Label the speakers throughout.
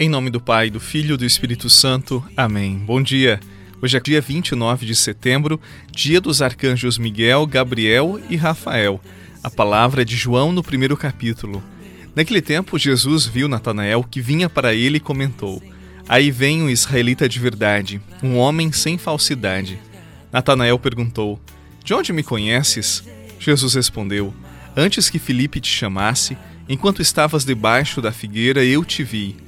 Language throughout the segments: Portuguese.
Speaker 1: Em nome do Pai, do Filho e do Espírito Santo. Amém. Bom dia. Hoje é dia 29 de setembro, dia dos arcanjos Miguel, Gabriel e Rafael. A palavra é de João no primeiro capítulo. Naquele tempo, Jesus viu Natanael que vinha para ele e comentou: Aí vem um israelita de verdade, um homem sem falsidade. Natanael perguntou: De onde me conheces? Jesus respondeu: Antes que Filipe te chamasse, enquanto estavas debaixo da figueira, eu te vi.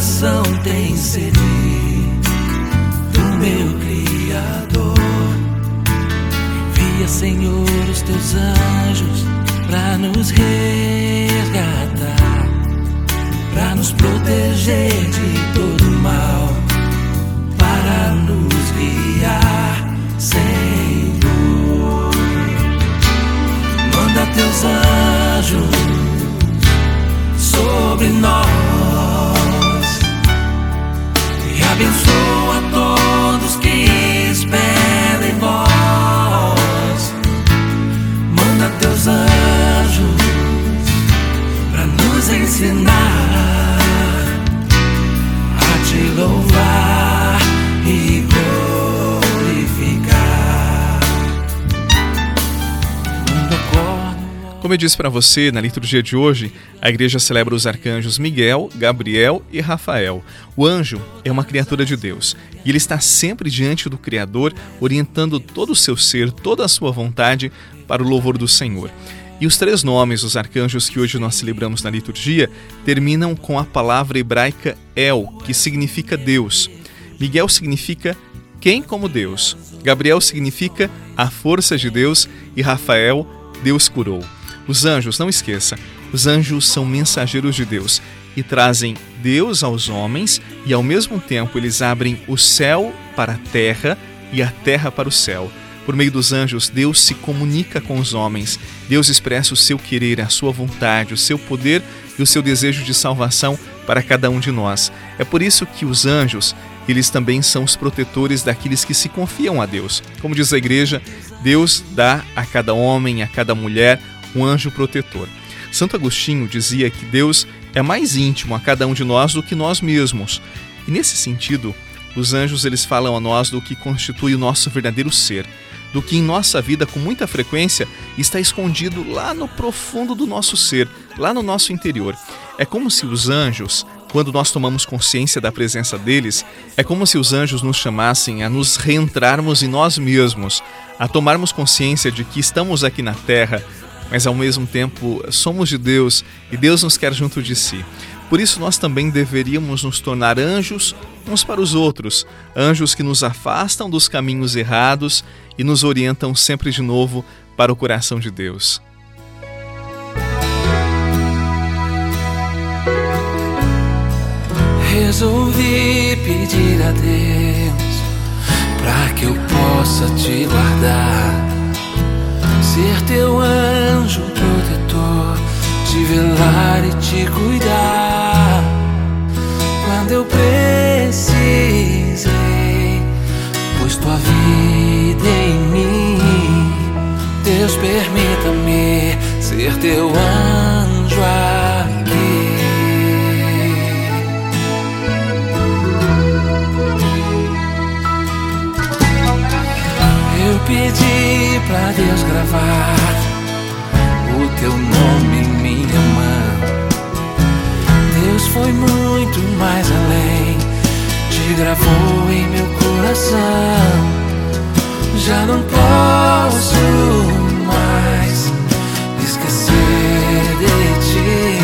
Speaker 2: coração tem sede do meu Criador. Envia, Senhor, os teus anjos para nos resgatar, para nos proteger de todo mal, para nos guiar, Senhor. Manda teus anjos sobre nós ensinar a te louvar e glorificar.
Speaker 1: Como eu disse para você, na liturgia de hoje, a igreja celebra os arcanjos Miguel, Gabriel e Rafael. O anjo é uma criatura de Deus e ele está sempre diante do Criador, orientando todo o seu ser, toda a sua vontade para o louvor do Senhor. E os três nomes dos arcanjos que hoje nós celebramos na liturgia terminam com a palavra hebraica El, que significa Deus. Miguel significa quem como Deus. Gabriel significa a força de Deus e Rafael, Deus curou. Os anjos, não esqueça, os anjos são mensageiros de Deus e trazem Deus aos homens e ao mesmo tempo eles abrem o céu para a terra e a terra para o céu. Por meio dos anjos, Deus se comunica com os homens. Deus expressa o seu querer, a sua vontade, o seu poder e o seu desejo de salvação para cada um de nós. É por isso que os anjos, eles também são os protetores daqueles que se confiam a Deus. Como diz a igreja, Deus dá a cada homem, a cada mulher, um anjo protetor. Santo Agostinho dizia que Deus é mais íntimo a cada um de nós do que nós mesmos. E nesse sentido, os anjos eles falam a nós do que constitui o nosso verdadeiro ser, do que em nossa vida com muita frequência está escondido lá no profundo do nosso ser, lá no nosso interior. É como se os anjos, quando nós tomamos consciência da presença deles, é como se os anjos nos chamassem a nos reentrarmos em nós mesmos, a tomarmos consciência de que estamos aqui na terra mas ao mesmo tempo somos de Deus e Deus nos quer junto de si. Por isso nós também deveríamos nos tornar anjos uns para os outros, anjos que nos afastam dos caminhos errados e nos orientam sempre de novo para o coração de Deus.
Speaker 2: Resolvi pedir a Deus para que eu possa te guardar, ser teu anjo protetor, te velar e te cuidar. Quando eu precisei, pedi pra Deus gravar o teu nome em minha mão. Deus foi muito mais além, te gravou em meu coração. Já não posso mais esquecer de ti.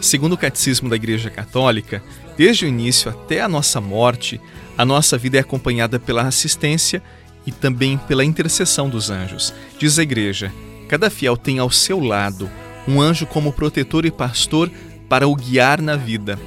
Speaker 1: Segundo o Catecismo da Igreja Católica, desde o início até a nossa morte, a nossa vida é acompanhada pela assistência e também pela intercessão dos anjos. Diz a Igreja: cada fiel tem ao seu lado um anjo como protetor e pastor para o guiar na vida.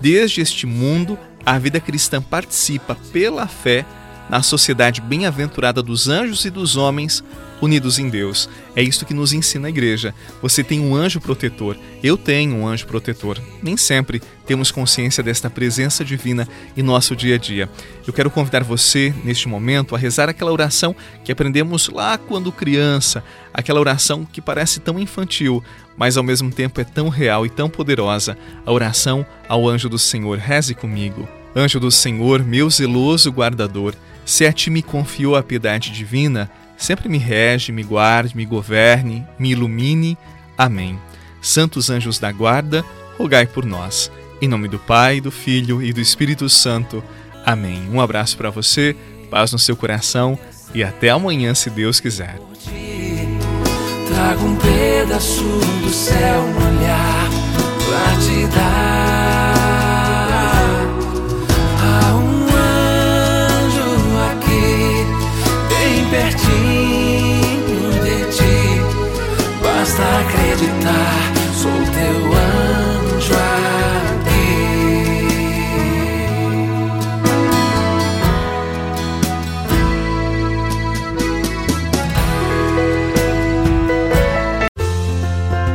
Speaker 1: Desde este mundo, a vida cristã participa pela fé na sociedade bem-aventurada dos anjos e dos homens unidos em Deus. É isto que nos ensina a igreja. Você tem um anjo protetor. Eu tenho um anjo protetor. Nem sempre temos consciência desta presença divina em nosso dia a dia. Eu quero convidar você, neste momento, a rezar aquela oração que aprendemos lá quando criança, aquela oração que parece tão infantil, mas ao mesmo tempo é tão real e tão poderosa, a oração ao anjo do Senhor. Reze comigo. Anjo do Senhor, meu zeloso guardador, se a ti me confiou a piedade divina, sempre me rege, me guarde, me governe, me ilumine. Amém. Santos anjos da guarda, rogai por nós. Em nome do Pai, do Filho e do Espírito Santo. Amém. Um abraço para você, paz no seu coração e até amanhã, se Deus quiser.
Speaker 2: Trago um pedaço do céu molhar pra te dar. Acreditar,